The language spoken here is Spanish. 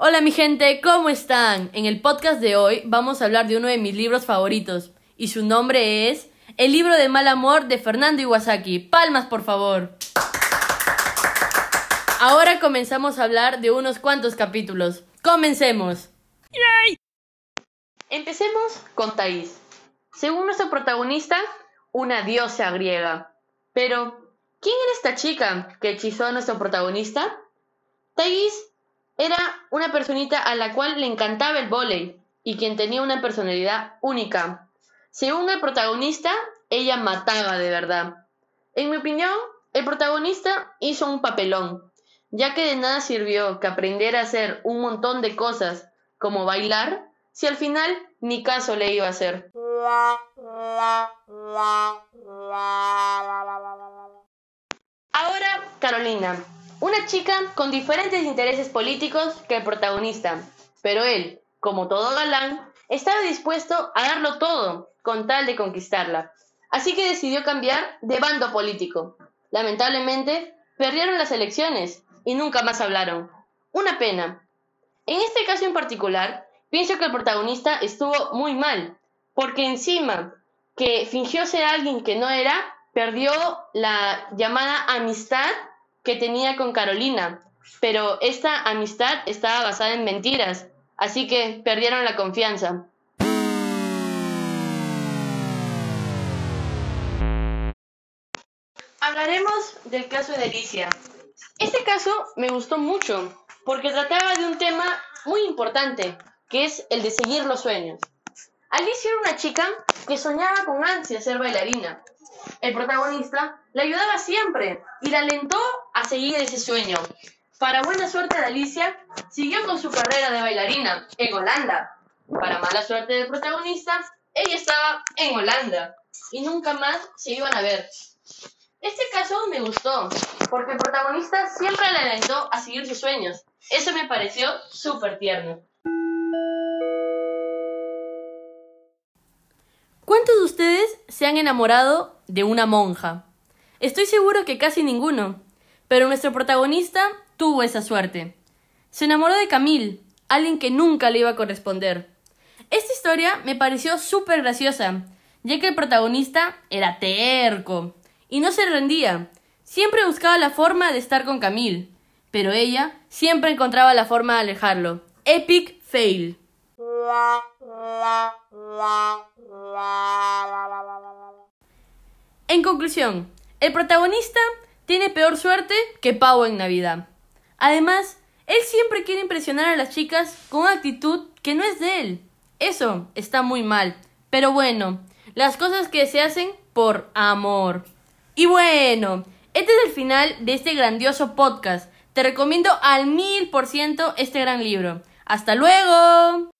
Hola mi gente, ¿cómo están? En el podcast de hoy vamos a hablar de uno de mis libros favoritos y su nombre es El libro de mal amor de Fernando Iwasaki. Palmas, por favor. Ahora comenzamos a hablar de unos cuantos capítulos. Comencemos. Empecemos con Thais. Según nuestro protagonista, una diosa griega. Pero, ¿quién era esta chica que hechizó a nuestro protagonista? Thais era una personita a la cual le encantaba el vóley y quien tenía una personalidad única. Según el protagonista, ella mataba de verdad. En mi opinión, el protagonista hizo un papelón, ya que de nada sirvió que aprendiera a hacer un montón de cosas, como bailar, si al final ni caso le iba a hacer. Ahora, Carolina, una chica con diferentes intereses políticos que el protagonista, pero él, como todo galán, estaba dispuesto a darlo todo con tal de conquistarla. Así que decidió cambiar de bando político. Lamentablemente, perdieron las elecciones y nunca más hablaron. Una pena. En este caso en particular, pienso que el protagonista estuvo muy mal, porque encima que fingió ser alguien que no era, perdió la llamada amistad que tenía con Carolina, pero esta amistad estaba basada en mentiras, así que perdieron la confianza. Hablaremos del caso de Alicia. Este caso me gustó mucho porque trataba de un tema muy importante, que es el de seguir los sueños. Alicia era una chica que soñaba con ansia ser bailarina, el protagonista, le ayudaba siempre y la alentó seguir ese sueño. Para buena suerte de Alicia, siguió con su carrera de bailarina en Holanda. Para mala suerte del protagonista, ella estaba en Holanda y nunca más se iban a ver. Este caso me gustó, porque el protagonista siempre le alentó a seguir sus sueños. Eso me pareció súper tierno. ¿Cuántos de ustedes se han enamorado de una monja? Estoy seguro que casi ninguno, pero nuestro protagonista tuvo esa suerte. Se enamoró de Camille, alguien que nunca le iba a corresponder. Esta historia me pareció súper graciosa, ya que el protagonista era terco y no se rendía. Siempre buscaba la forma de estar con Camille, pero ella siempre encontraba la forma de alejarlo. Epic fail. En conclusión, el protagonista tiene peor suerte que Pau en Navidad. Además, él siempre quiere impresionar a las chicas con una actitud que no es de él. Eso está muy mal. Pero bueno, las cosas que se hacen por amor. Y bueno, este es el final de este grandioso podcast. Te recomiendo al mil por ciento este gran libro. ¡Hasta luego!